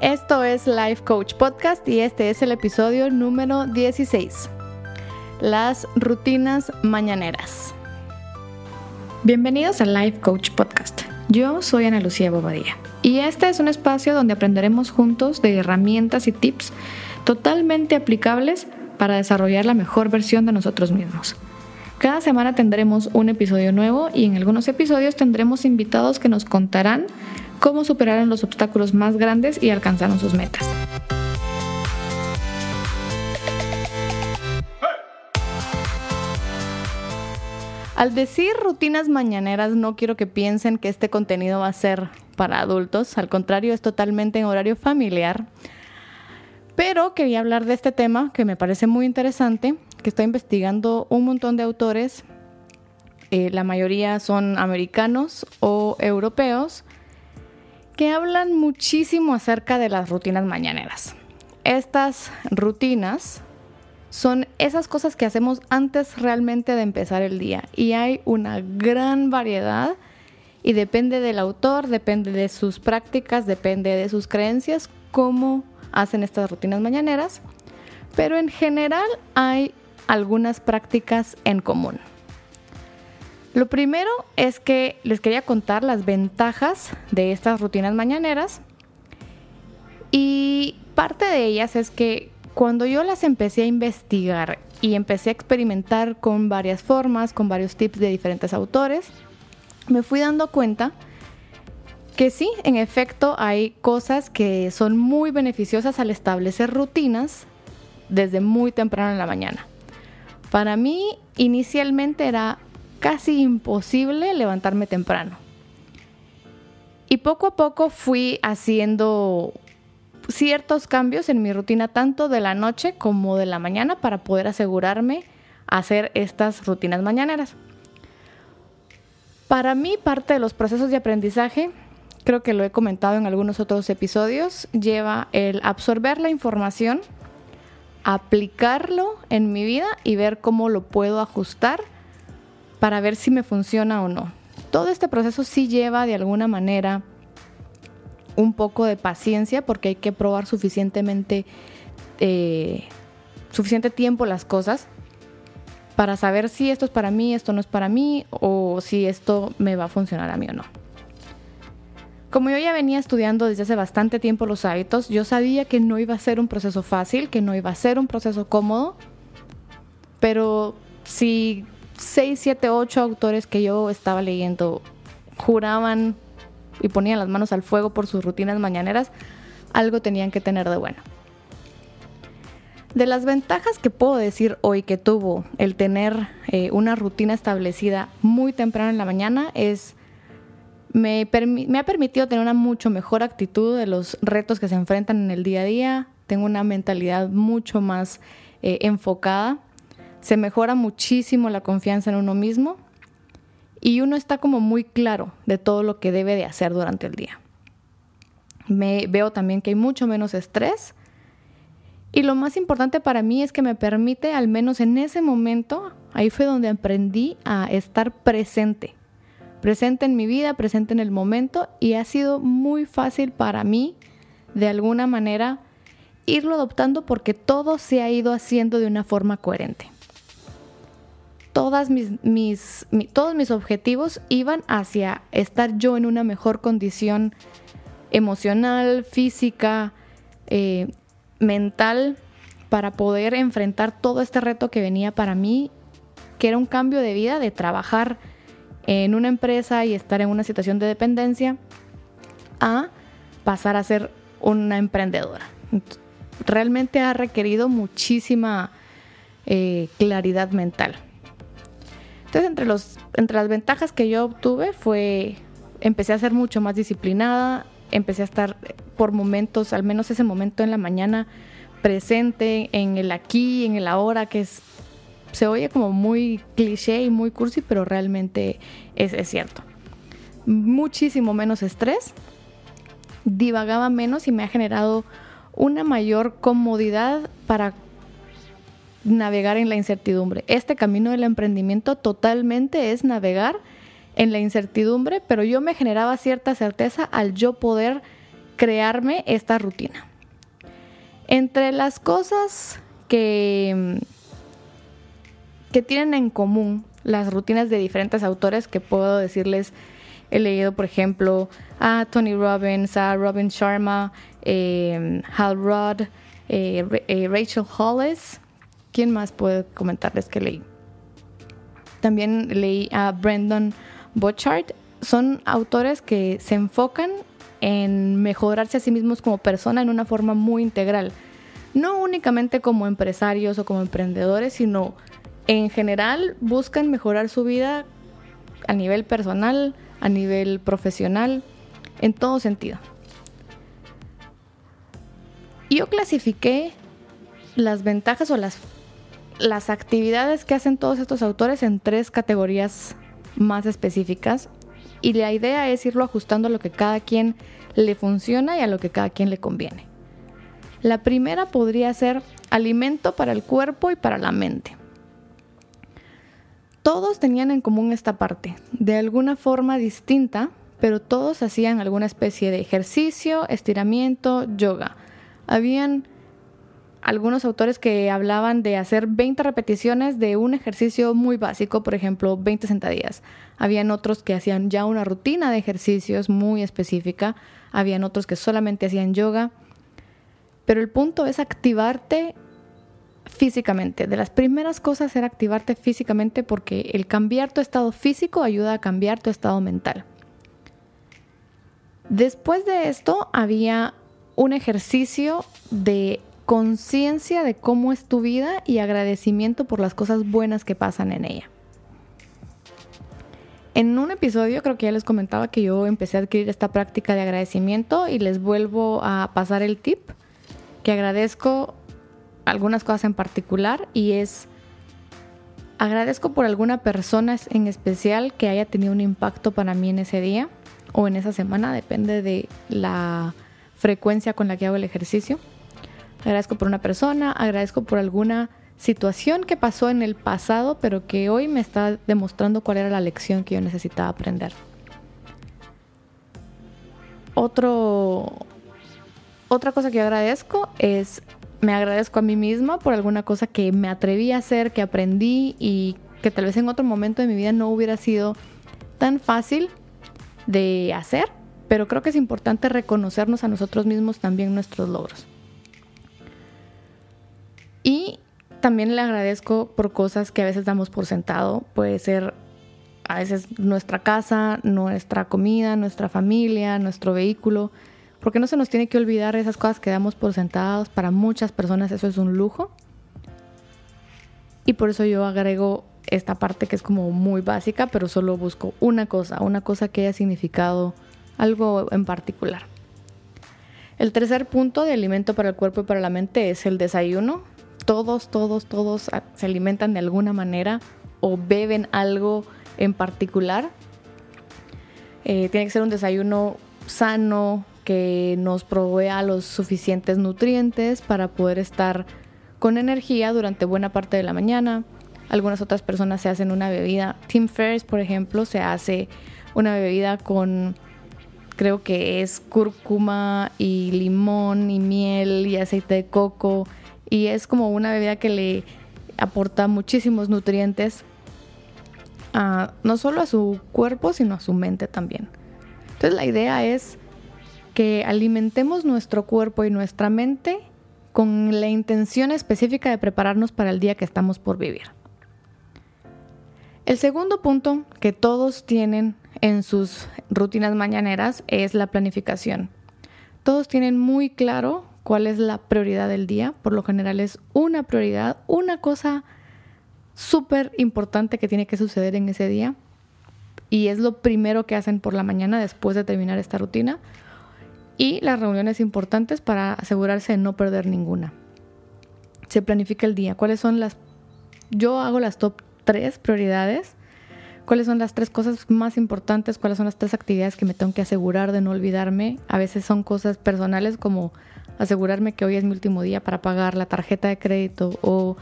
Esto es Life Coach Podcast y este es el episodio número 16. Las rutinas mañaneras. Bienvenidos a Life Coach Podcast. Yo soy Ana Lucía Bobadilla y este es un espacio donde aprenderemos juntos de herramientas y tips totalmente aplicables para desarrollar la mejor versión de nosotros mismos. Cada semana tendremos un episodio nuevo y en algunos episodios tendremos invitados que nos contarán cómo superaron los obstáculos más grandes y alcanzaron sus metas. Al decir rutinas mañaneras, no quiero que piensen que este contenido va a ser para adultos, al contrario, es totalmente en horario familiar. Pero quería hablar de este tema que me parece muy interesante, que estoy investigando un montón de autores, eh, la mayoría son americanos o europeos, que hablan muchísimo acerca de las rutinas mañaneras. Estas rutinas son esas cosas que hacemos antes realmente de empezar el día y hay una gran variedad y depende del autor, depende de sus prácticas, depende de sus creencias, cómo hacen estas rutinas mañaneras, pero en general hay algunas prácticas en común. Lo primero es que les quería contar las ventajas de estas rutinas mañaneras y parte de ellas es que cuando yo las empecé a investigar y empecé a experimentar con varias formas, con varios tips de diferentes autores, me fui dando cuenta que sí, en efecto hay cosas que son muy beneficiosas al establecer rutinas desde muy temprano en la mañana. Para mí inicialmente era casi imposible levantarme temprano. Y poco a poco fui haciendo ciertos cambios en mi rutina tanto de la noche como de la mañana para poder asegurarme hacer estas rutinas mañaneras. Para mí parte de los procesos de aprendizaje, creo que lo he comentado en algunos otros episodios, lleva el absorber la información, aplicarlo en mi vida y ver cómo lo puedo ajustar para ver si me funciona o no. Todo este proceso sí lleva de alguna manera un poco de paciencia porque hay que probar suficientemente eh, suficiente tiempo las cosas para saber si esto es para mí, esto no es para mí o si esto me va a funcionar a mí o no. Como yo ya venía estudiando desde hace bastante tiempo los hábitos, yo sabía que no iba a ser un proceso fácil, que no iba a ser un proceso cómodo, pero si 6, 7, 8 autores que yo estaba leyendo juraban y ponían las manos al fuego por sus rutinas mañaneras, algo tenían que tener de bueno. De las ventajas que puedo decir hoy que tuvo el tener eh, una rutina establecida muy temprano en la mañana es me, me, ha permitido tener una mucho mejor actitud de los retos que se enfrentan en el día a día. Tengo una mentalidad mucho más eh, enfocada se mejora muchísimo la confianza en uno mismo y uno está como muy claro de todo lo que debe de hacer durante el día. Me veo también que hay mucho menos estrés y lo más importante para mí es que me permite, al menos en ese momento, ahí fue donde aprendí a estar presente, presente en mi vida, presente en el momento y ha sido muy fácil para mí de alguna manera irlo adoptando porque todo se ha ido haciendo de una forma coherente todas mis, todos mis objetivos iban hacia estar yo en una mejor condición emocional, física, eh, mental, para poder enfrentar todo este reto que venía para mí, que era un cambio de vida, de trabajar en una empresa y estar en una situación de dependencia, a pasar a ser una emprendedora. Realmente ha requerido muchísima eh, claridad mental. Entonces, entre, los, entre las ventajas que yo obtuve fue, empecé a ser mucho más disciplinada, empecé a estar por momentos, al menos ese momento en la mañana, presente en el aquí, en el ahora, que se oye como muy cliché y muy cursi, pero realmente es, es cierto. Muchísimo menos estrés, divagaba menos y me ha generado una mayor comodidad para navegar en la incertidumbre. Este camino del emprendimiento totalmente es navegar en la incertidumbre, pero yo me generaba cierta certeza al yo poder crearme esta rutina. Entre las cosas que, que tienen en común las rutinas de diferentes autores que puedo decirles, he leído por ejemplo a Tony Robbins, a Robin Sharma, eh, Hal Rudd, eh, Rachel Hollis. ¿Quién más puede comentarles que leí? También leí a Brandon Bochard. Son autores que se enfocan en mejorarse a sí mismos como persona en una forma muy integral. No únicamente como empresarios o como emprendedores, sino en general buscan mejorar su vida a nivel personal, a nivel profesional, en todo sentido. Yo clasifiqué las ventajas o las, las actividades que hacen todos estos autores en tres categorías más específicas y la idea es irlo ajustando a lo que cada quien le funciona y a lo que cada quien le conviene. La primera podría ser alimento para el cuerpo y para la mente. Todos tenían en común esta parte, de alguna forma distinta, pero todos hacían alguna especie de ejercicio, estiramiento, yoga. Habían algunos autores que hablaban de hacer 20 repeticiones de un ejercicio muy básico, por ejemplo, 20 sentadillas. Habían otros que hacían ya una rutina de ejercicios muy específica. Habían otros que solamente hacían yoga. Pero el punto es activarte físicamente. De las primeras cosas era activarte físicamente porque el cambiar tu estado físico ayuda a cambiar tu estado mental. Después de esto había un ejercicio de conciencia de cómo es tu vida y agradecimiento por las cosas buenas que pasan en ella. En un episodio creo que ya les comentaba que yo empecé a adquirir esta práctica de agradecimiento y les vuelvo a pasar el tip que agradezco algunas cosas en particular y es agradezco por alguna persona en especial que haya tenido un impacto para mí en ese día o en esa semana, depende de la frecuencia con la que hago el ejercicio. Agradezco por una persona, agradezco por alguna situación que pasó en el pasado, pero que hoy me está demostrando cuál era la lección que yo necesitaba aprender. Otro, otra cosa que yo agradezco es, me agradezco a mí misma por alguna cosa que me atreví a hacer, que aprendí y que tal vez en otro momento de mi vida no hubiera sido tan fácil de hacer, pero creo que es importante reconocernos a nosotros mismos también nuestros logros. Y también le agradezco por cosas que a veces damos por sentado. Puede ser a veces nuestra casa, nuestra comida, nuestra familia, nuestro vehículo. Porque no se nos tiene que olvidar esas cosas que damos por sentados. Para muchas personas eso es un lujo. Y por eso yo agrego esta parte que es como muy básica, pero solo busco una cosa, una cosa que haya significado algo en particular. El tercer punto de alimento para el cuerpo y para la mente es el desayuno todos, todos, todos se alimentan de alguna manera o beben algo en particular. Eh, tiene que ser un desayuno sano que nos provea los suficientes nutrientes para poder estar con energía durante buena parte de la mañana. Algunas otras personas se hacen una bebida. Tim Ferriss, por ejemplo, se hace una bebida con creo que es cúrcuma y limón y miel y aceite de coco y es como una bebida que le aporta muchísimos nutrientes no solo a su cuerpo, sino a su mente también. Entonces la idea es que alimentemos nuestro cuerpo y nuestra mente con la intención específica de prepararnos para el día que estamos por vivir. El segundo punto que todos tienen en sus rutinas mañaneras es la planificación. Todos tienen muy claro cuál es la prioridad del día. Por lo general es una prioridad, una cosa súper importante que tiene que suceder en ese día. Y es lo primero que hacen por la mañana después de terminar esta rutina. Y las reuniones importantes para asegurarse de no perder ninguna. Se planifica el día. ¿Cuáles son las... Yo hago las top tres prioridades. ¿Cuáles son las tres cosas más importantes? ¿Cuáles son las tres actividades que me tengo que asegurar de no olvidarme? A veces son cosas personales como asegurarme que hoy es mi último día para pagar la tarjeta de crédito o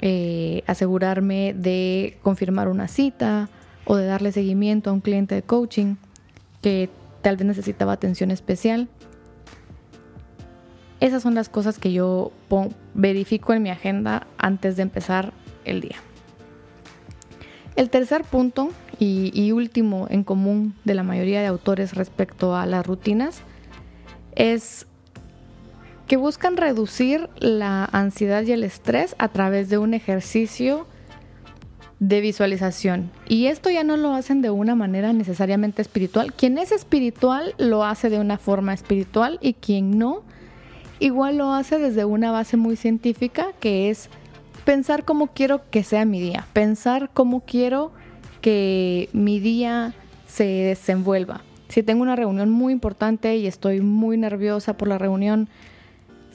eh, asegurarme de confirmar una cita o de darle seguimiento a un cliente de coaching que tal vez necesitaba atención especial. Esas son las cosas que yo verifico en mi agenda antes de empezar el día. El tercer punto y, último en común de la mayoría de autores respecto a las rutinas es que buscan reducir la ansiedad y el estrés a través de un ejercicio de visualización. Y esto ya no lo hacen de una manera necesariamente espiritual. Quien es espiritual lo hace de una forma espiritual y quien no, igual lo hace desde una base muy científica que es pensar cómo quiero que sea mi día, pensar cómo quiero que mi día se desenvuelva. Si tengo una reunión muy importante y estoy muy nerviosa por la reunión,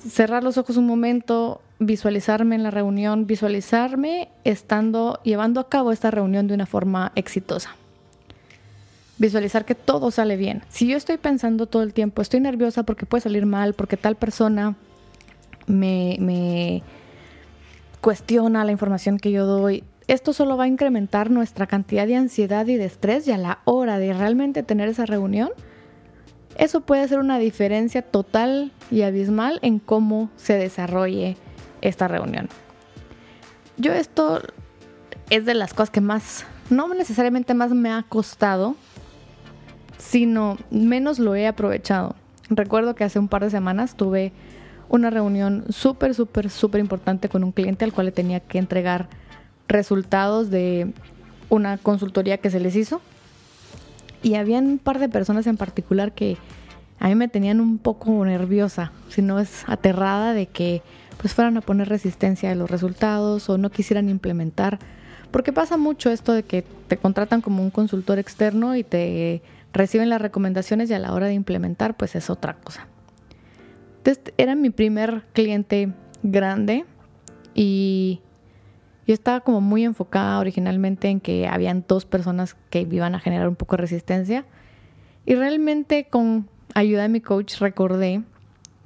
cerrar los ojos un momento, visualizarme en la reunión, visualizarme estando llevando a cabo esta reunión de una forma exitosa. Visualizar que todo sale bien. Si yo estoy pensando todo el tiempo, estoy nerviosa porque puede salir mal, porque tal persona me, me cuestiona la información que yo doy, esto solo va a incrementar nuestra cantidad de ansiedad y de estrés y a la hora de realmente tener esa reunión, eso puede ser una diferencia total y abismal en cómo se desarrolle esta reunión. Yo esto es de las cosas que más, no necesariamente más me ha costado, sino menos lo he aprovechado. Recuerdo que hace un par de semanas tuve una reunión súper, súper, súper importante con un cliente al cual le tenía que entregar resultados de una consultoría que se les hizo. Y había un par de personas en particular que a mí me tenían un poco nerviosa, si no es aterrada de que pues fueran a poner resistencia a los resultados o no quisieran implementar. Porque pasa mucho esto de que te contratan como un consultor externo y te reciben las recomendaciones y a la hora de implementar pues es otra cosa. Entonces era mi primer cliente grande y yo estaba como muy enfocada originalmente en que habían dos personas que iban a generar un poco de resistencia y realmente con ayuda de mi coach recordé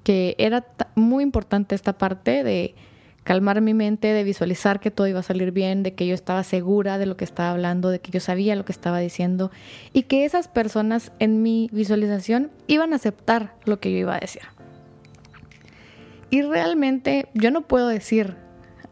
que era muy importante esta parte de calmar mi mente, de visualizar que todo iba a salir bien, de que yo estaba segura de lo que estaba hablando, de que yo sabía lo que estaba diciendo y que esas personas en mi visualización iban a aceptar lo que yo iba a decir. Y realmente yo no puedo decir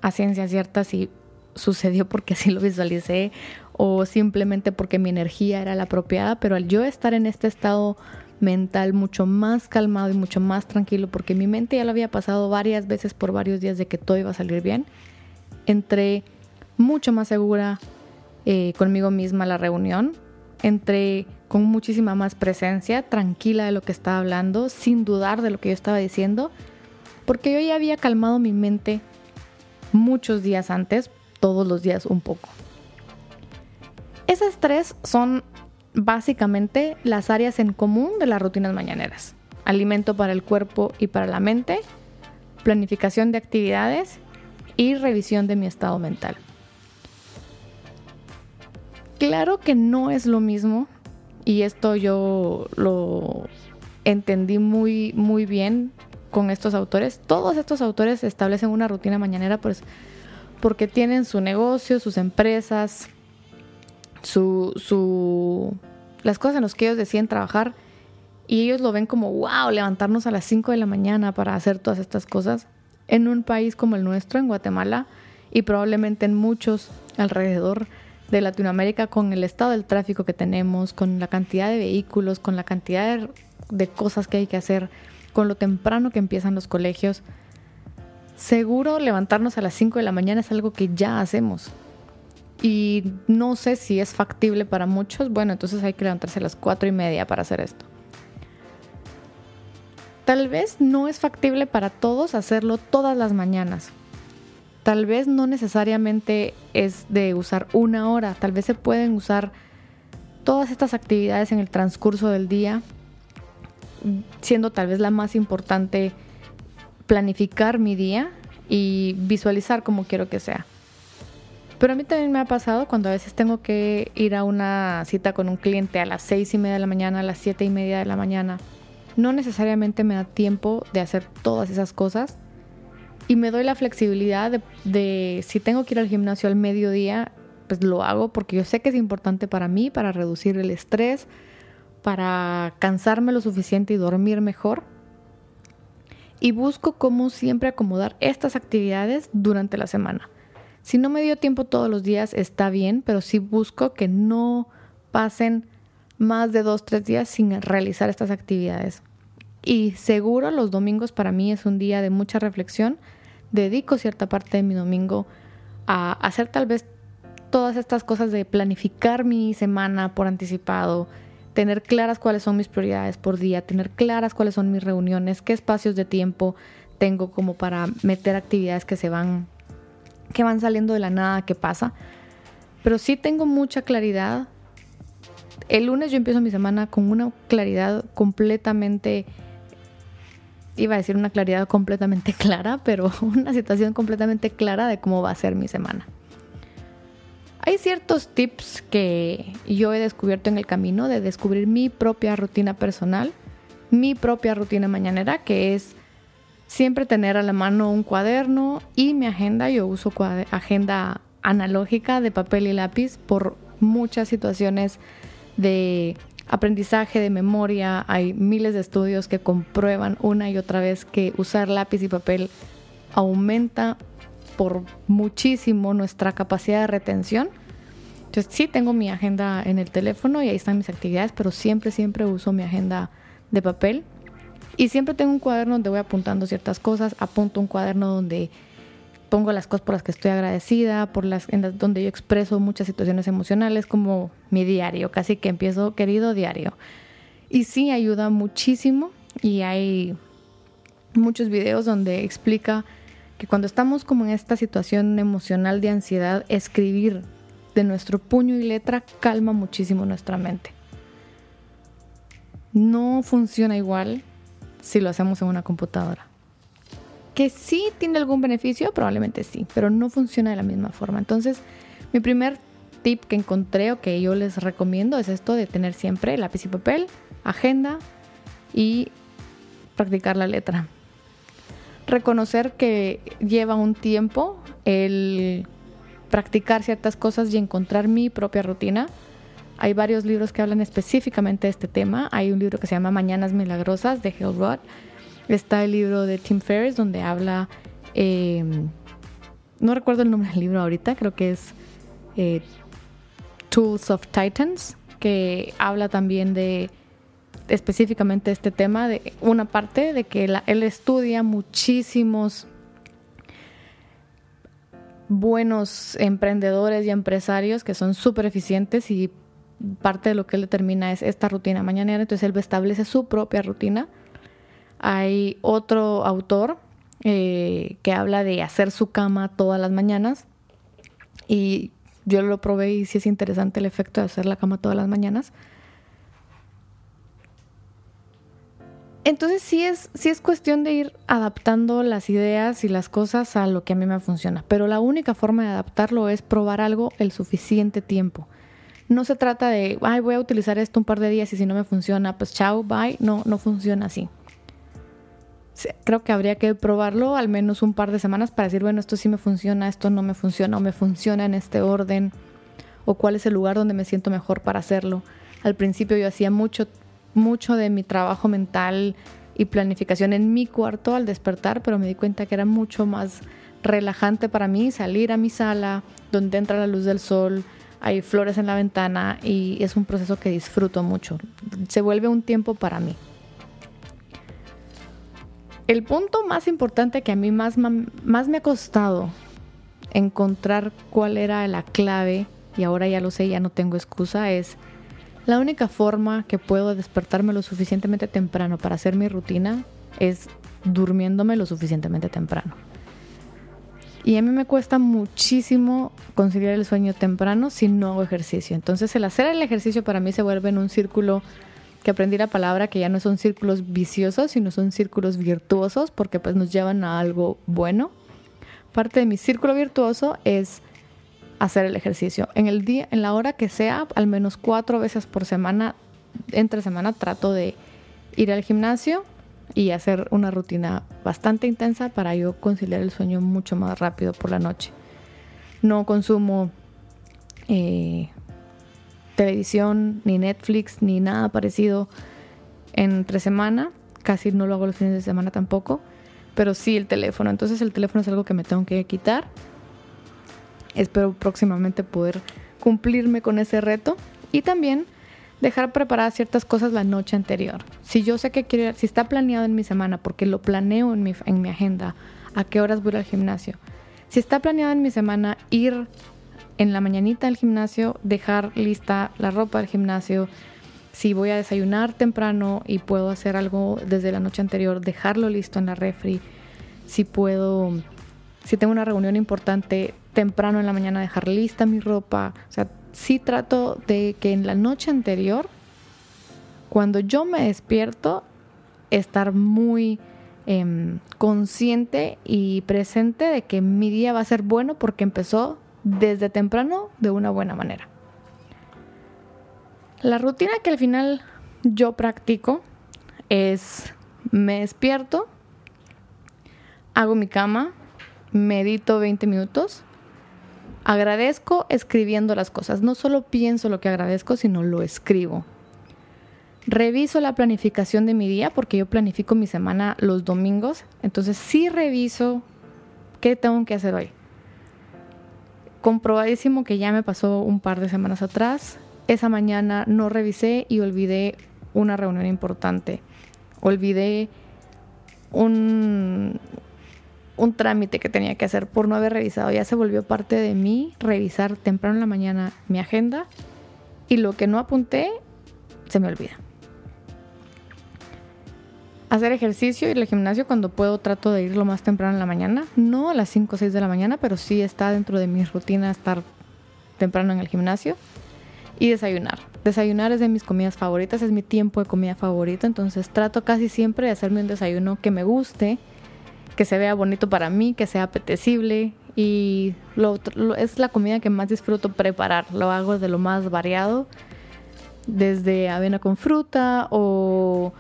a ciencia cierta si sucedió porque así lo visualicé o simplemente porque mi energía era la apropiada, pero al yo estar en este estado mental mucho más calmado y mucho más tranquilo, porque mi mente ya lo había pasado varias veces por varios días de que todo iba a salir bien, entré mucho más segura eh, conmigo misma a la reunión, entré con muchísima más presencia, tranquila de lo que estaba hablando, sin dudar de lo que yo estaba diciendo, porque yo ya había calmado mi mente muchos días antes, todos los días un poco. Esas tres son básicamente las áreas en común de las rutinas mañaneras. Alimento para el cuerpo y para la mente, planificación de actividades y revisión de mi estado mental. Claro que no es lo mismo y esto yo lo entendí muy muy bien con estos autores. Todos estos autores establecen una rutina mañanera pues porque tienen su negocio, sus empresas, su, su, las cosas en las que ellos deciden trabajar y ellos lo ven como, wow, levantarnos a las 5 de la mañana para hacer todas estas cosas en un país como el nuestro, en Guatemala, y probablemente en muchos alrededor de Latinoamérica, con el estado del tráfico que tenemos, con la cantidad de vehículos, con la cantidad de, de cosas que hay que hacer, con lo temprano que empiezan los colegios. Seguro levantarnos a las 5 de la mañana es algo que ya hacemos y no sé si es factible para muchos, bueno, entonces hay que levantarse a las cuatro y media para hacer esto. Tal vez no es factible para todos hacerlo todas las mañanas. Tal vez no necesariamente es de usar una hora, tal vez se pueden usar todas estas actividades en el transcurso del día, siendo tal vez la más importante planificar mi día y visualizar cómo quiero que sea. Pero a mí también me ha pasado cuando a veces tengo que ir a una cita con un cliente a las seis y media de la mañana, a las siete y media de la mañana. No necesariamente me da tiempo de hacer todas esas cosas y me doy la flexibilidad de, si tengo que ir al gimnasio al mediodía, pues lo hago porque yo sé que es importante para mí, para reducir el estrés, para cansarme lo suficiente y dormir mejor. Y busco cómo siempre acomodar estas actividades durante la semana. Si no me dio tiempo todos los días está bien, pero sí busco que no pasen más de dos, tres días sin realizar estas actividades. Y seguro los domingos para mí es un día de mucha reflexión. Dedico cierta parte de mi domingo a hacer tal vez todas estas cosas de planificar mi semana por anticipado, tener claras cuáles son mis prioridades por día, tener claras cuáles son mis reuniones, qué espacios de tiempo tengo como para meter actividades que se van que van saliendo de la nada, qué pasa. Pero sí tengo mucha claridad. El lunes yo empiezo mi semana con una claridad completamente iba a decir una claridad completamente clara, pero una situación completamente clara de cómo va a ser mi semana. Hay ciertos tips que yo he descubierto en el camino de descubrir mi propia rutina personal, mi propia rutina mañanera, que es siempre tener a la mano un cuaderno y mi agenda. Yo uso agenda analógica de papel y lápiz por muchas situaciones de aprendizaje, de memoria. Hay miles de estudios que comprueban una y otra vez que usar lápiz y papel aumenta por muchísimo nuestra capacidad de retención. Entonces sí tengo mi agenda en el teléfono y ahí están mis actividades, pero siempre, siempre uso mi agenda de papel. Y siempre tengo un cuaderno donde voy apuntando ciertas cosas. Apunto un cuaderno donde pongo las cosas por las que estoy agradecida, por las, en donde yo expreso muchas situaciones emocionales, como mi diario, casi que empiezo querido diario. Y sí ayuda muchísimo y hay muchos videos donde explica que cuando estamos como en esta situación emocional de ansiedad, escribir de nuestro puño y letra calma muchísimo nuestra mente. No funciona igual si lo hacemos en una computadora. Que sí tiene algún beneficio, probablemente sí, pero no funciona de la misma forma. Entonces, mi primer tip que encontré o que yo les recomiendo es esto de tener siempre lápiz y papel, agenda y practicar la letra reconocer que lleva un tiempo el practicar ciertas cosas y encontrar mi propia rutina. Hay varios libros que hablan específicamente de este tema. Hay un libro que se llama Mañanas Milagrosas de Hale Roth. Está el libro de Tim Ferriss donde habla, em, no recuerdo el nombre del libro ahorita, creo que es eh, Tools of Titans, que habla también de específicamente este tema, de una parte de que él estudia muchísimos buenos emprendedores y empresarios que son súper eficientes y parte de lo que él determina es esta rutina mañanera, entonces él establece su propia rutina. Hay otro autor eh, que habla de hacer su cama todas las mañanas y yo lo probé y sí es interesante el efecto de hacer la cama todas las mañanas. Entonces sí es, sí es cuestión de ir adaptando las ideas y las cosas a lo que a mí me funciona. Pero la única forma de adaptarlo es probar algo el suficiente tiempo. No se trata de, ay, voy a utilizar esto un par de días y si no me funciona, pues chao, bye. No, no funciona así. Creo que habría que probarlo al menos un par de semanas para decir, bueno, esto sí me funciona, esto no me funciona, o me funciona en este orden, o cuál es el lugar donde me siento mejor para hacerlo. Al principio yo hacía mucho mucho de mi trabajo mental y planificación en mi cuarto al despertar, pero me di cuenta que era mucho más relajante para mí salir a mi sala donde entra la luz del sol, hay flores en la ventana y es un proceso que disfruto mucho. Se vuelve un tiempo para mí. El punto más importante que a mí más, más me ha costado encontrar cuál era la clave, y ahora ya lo sé, ya no tengo excusa, es la única forma que puedo despertarme lo suficientemente temprano para hacer mi rutina es durmiéndome lo suficientemente temprano. Y a mí me cuesta muchísimo conciliar el sueño temprano si no hago ejercicio. Entonces el hacer el ejercicio para mí se vuelve en un círculo que aprendí la palabra que ya no son círculos viciosos, sino son círculos virtuosos porque pues nos llevan a algo bueno. Parte de mi círculo virtuoso es hacer el ejercicio. En el día, en la hora que sea, al menos cuatro veces por semana, entre semana, trato de ir al gimnasio y hacer una rutina bastante intensa para yo conciliar el sueño mucho más rápido por la noche. No consumo eh, televisión, ni Netflix, ni nada parecido entre semana. Casi no lo hago los fines de semana tampoco. pero sí el teléfono. Entonces el teléfono es algo que me tengo que quitar. Espero próximamente poder cumplirme con ese reto y también dejar preparadas ciertas cosas la noche anterior. Si yo sé que quiero si está planeado en mi semana, porque lo planeo en mi, en mi agenda, a qué horas voy al gimnasio. Si está planeado en mi semana ir en la mañanita al gimnasio, dejar lista la ropa del gimnasio, si voy a desayunar temprano y puedo hacer algo desde la noche anterior, dejarlo listo en la refri. Si puedo, si tengo una reunión importante temprano en la mañana, dejar lista mi ropa. O sea, sí trato de que en la noche anterior, cuando yo me despierto, estar muy em, consciente y presente de que mi día va a ser bueno porque empezó desde temprano de una buena manera. La rutina que al final yo practico es me despierto, hago mi cama, medito 20 minutos, agradezco escribiendo las cosas. No solo pienso lo que agradezco, sino lo escribo. Reviso la planificación de mi día porque yo planifico mi semana los domingos. Entonces sí reviso qué tengo que hacer hoy. Comprobadísimo que ya me pasó un par de semanas atrás esa mañana no revisé y olvidé una reunión importante. Olvidé un, un trámite que tenía que hacer por no haber revisado. Ya se volvió parte de mí revisar temprano en la mañana mi agenda y lo que no apunté se me olvida. Hacer ejercicio, ir al gimnasio cuando puedo trato de ir lo más temprano en la mañana. No a las 5 o 6 de la mañana, pero sí está dentro de mi rutina estar temprano en el gimnasio y desayunar. Desayunar es de mis comidas favoritas, es mi tiempo de comida favorito, entonces trato casi siempre de hacerme un desayuno que me guste, que se vea bonito para mí, que sea apetecible y es la comida que más disfruto preparar. Lo hago de lo más variado, desde avena con fruta o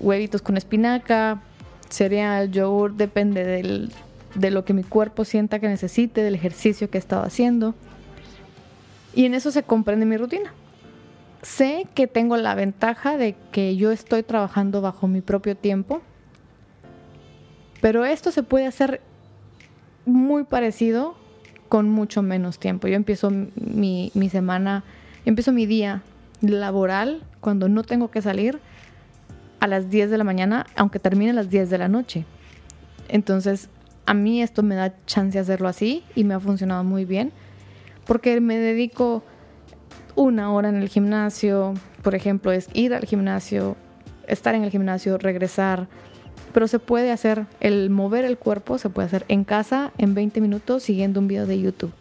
huevitos con espinaca, cereal, yogur, depende de lo que mi cuerpo sienta que necesite, del ejercicio que he estado haciendo. Y en eso se comprende mi rutina. Sé que tengo la ventaja de que yo estoy trabajando bajo mi propio tiempo, pero esto se puede hacer muy parecido con mucho menos tiempo. Yo empiezo mi, semana, empiezo mi día laboral cuando no tengo que salir a las 10 de la mañana, aunque termine a las 10 de la noche. Entonces, a mí esto me da chance de hacerlo así y me ha funcionado muy bien porque me dedico una hora en el gimnasio, por ejemplo, es ir al gimnasio, estar en el gimnasio, regresar, pero se puede hacer, el mover el cuerpo se puede hacer en casa en 20 minutos siguiendo un video de YouTube,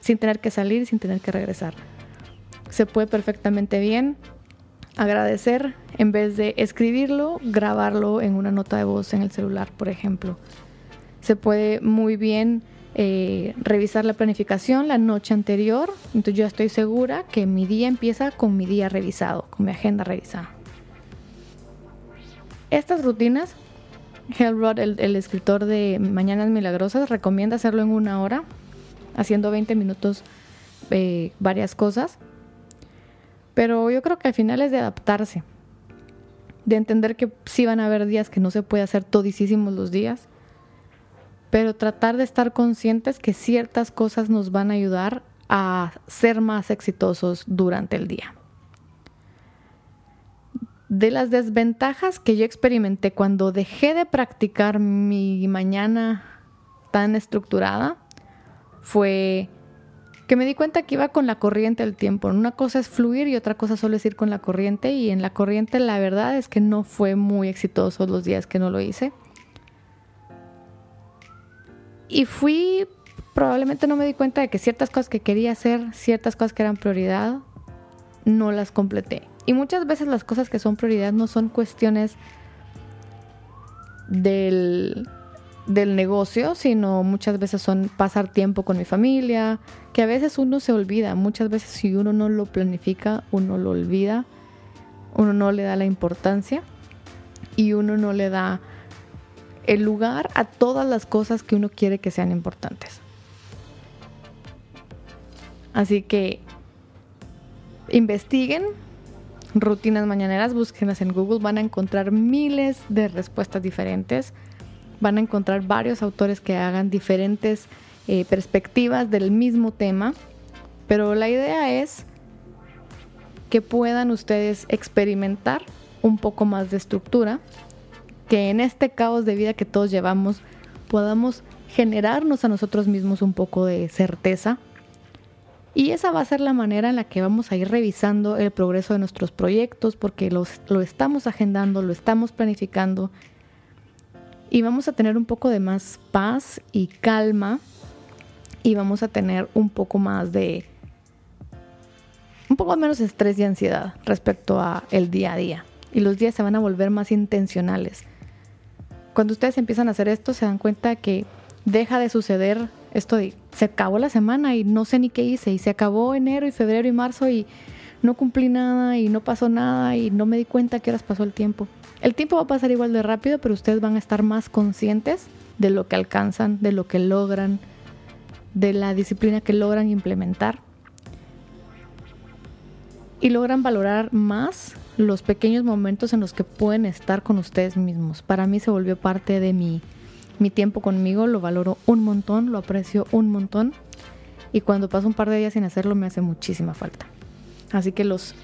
sin tener que salir, sin tener que regresar. Se puede perfectamente bien agradecer en vez de escribirlo, grabarlo en una nota de voz en el celular, por ejemplo. Se puede muy bien eh, revisar la planificación la noche anterior. Entonces yo estoy segura que mi día empieza con mi día revisado, con mi agenda revisada. Estas rutinas, Hellrod, el, el escritor de Mañanas Milagrosas, recomienda hacerlo en una hora, haciendo 20 minutos eh, varias cosas. Pero yo creo que al final es de adaptarse, de entender que sí van a haber días que no se puede hacer todísimos los días pero tratar de estar conscientes que ciertas cosas nos van a ayudar a ser más exitosos durante el día. De las desventajas que yo experimenté cuando dejé de practicar mi mañana tan estructurada fue que me di cuenta que iba con la corriente del tiempo. Una cosa es fluir y otra cosa solo es ir con la corriente y en la corriente la verdad es que no fue muy exitoso los días que no lo hice. Y fui, probablemente no me di cuenta de que ciertas cosas que quería hacer, ciertas cosas que eran prioridad, no las completé. Y muchas veces las cosas que son prioridad no son cuestiones del, del negocio, sino muchas veces son pasar tiempo con mi familia, que a veces uno se olvida, muchas veces si uno no lo planifica, uno lo olvida, uno no le da la importancia y uno no le da el lugar a todas las cosas que uno quiere que sean importantes. Así que investiguen rutinas mañaneras, búsquenlas en Google, van a encontrar miles de respuestas diferentes. van a encontrar varios autores que hagan diferentes eh, perspectivas del mismo tema, pero la idea es que puedan ustedes experimentar un poco más de estructura, que en este caos de vida que todos llevamos podamos generarnos a nosotros mismos un poco de certeza. Y esa va a ser la manera en la que vamos a ir revisando el progreso de nuestros proyectos, porque los, lo estamos agendando, lo estamos planificando y vamos a tener un poco de más paz y calma y vamos a tener un poco más de un poco menos estrés y ansiedad respecto a el día a día y los días se van a volver más intencionales. Cuando ustedes empiezan a hacer esto se dan cuenta que deja de suceder esto de se acabó la semana y no sé ni qué hice y se acabó enero y febrero y marzo y no cumplí nada y no pasó nada y no me di cuenta que horas pasó el tiempo. El tiempo va a pasar igual de rápido, pero ustedes van a estar más conscientes de lo que alcanzan, de lo que logran, de la disciplina que logran implementar. Y logran valorar más los pequeños momentos en los que pueden estar con ustedes mismos. Para mí se volvió parte de mi, mi tiempo conmigo, lo valoro un montón, lo aprecio un montón. Y cuando paso un par de días sin hacerlo me hace muchísima falta. Así que los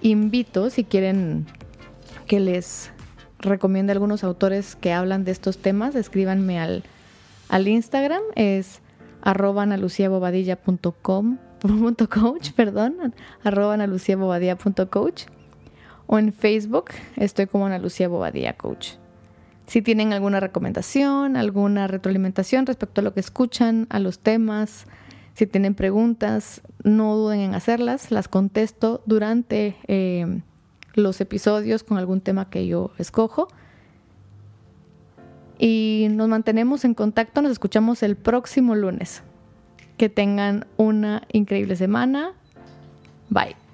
invito, si quieren que les recomiende algunos autores que hablan de estos temas, escríbanme al, al Instagram, es arroba coach, perdón, arroba coach, o en Facebook estoy como Ana Lucía Bobadilla Coach. Si tienen alguna recomendación, alguna retroalimentación respecto a lo que escuchan, a los temas, si tienen preguntas, no duden en hacerlas, las contesto durante eh, los episodios con algún tema que yo escojo. Y nos mantenemos en contacto, nos escuchamos el próximo lunes. Que tengan una increíble semana. Bye.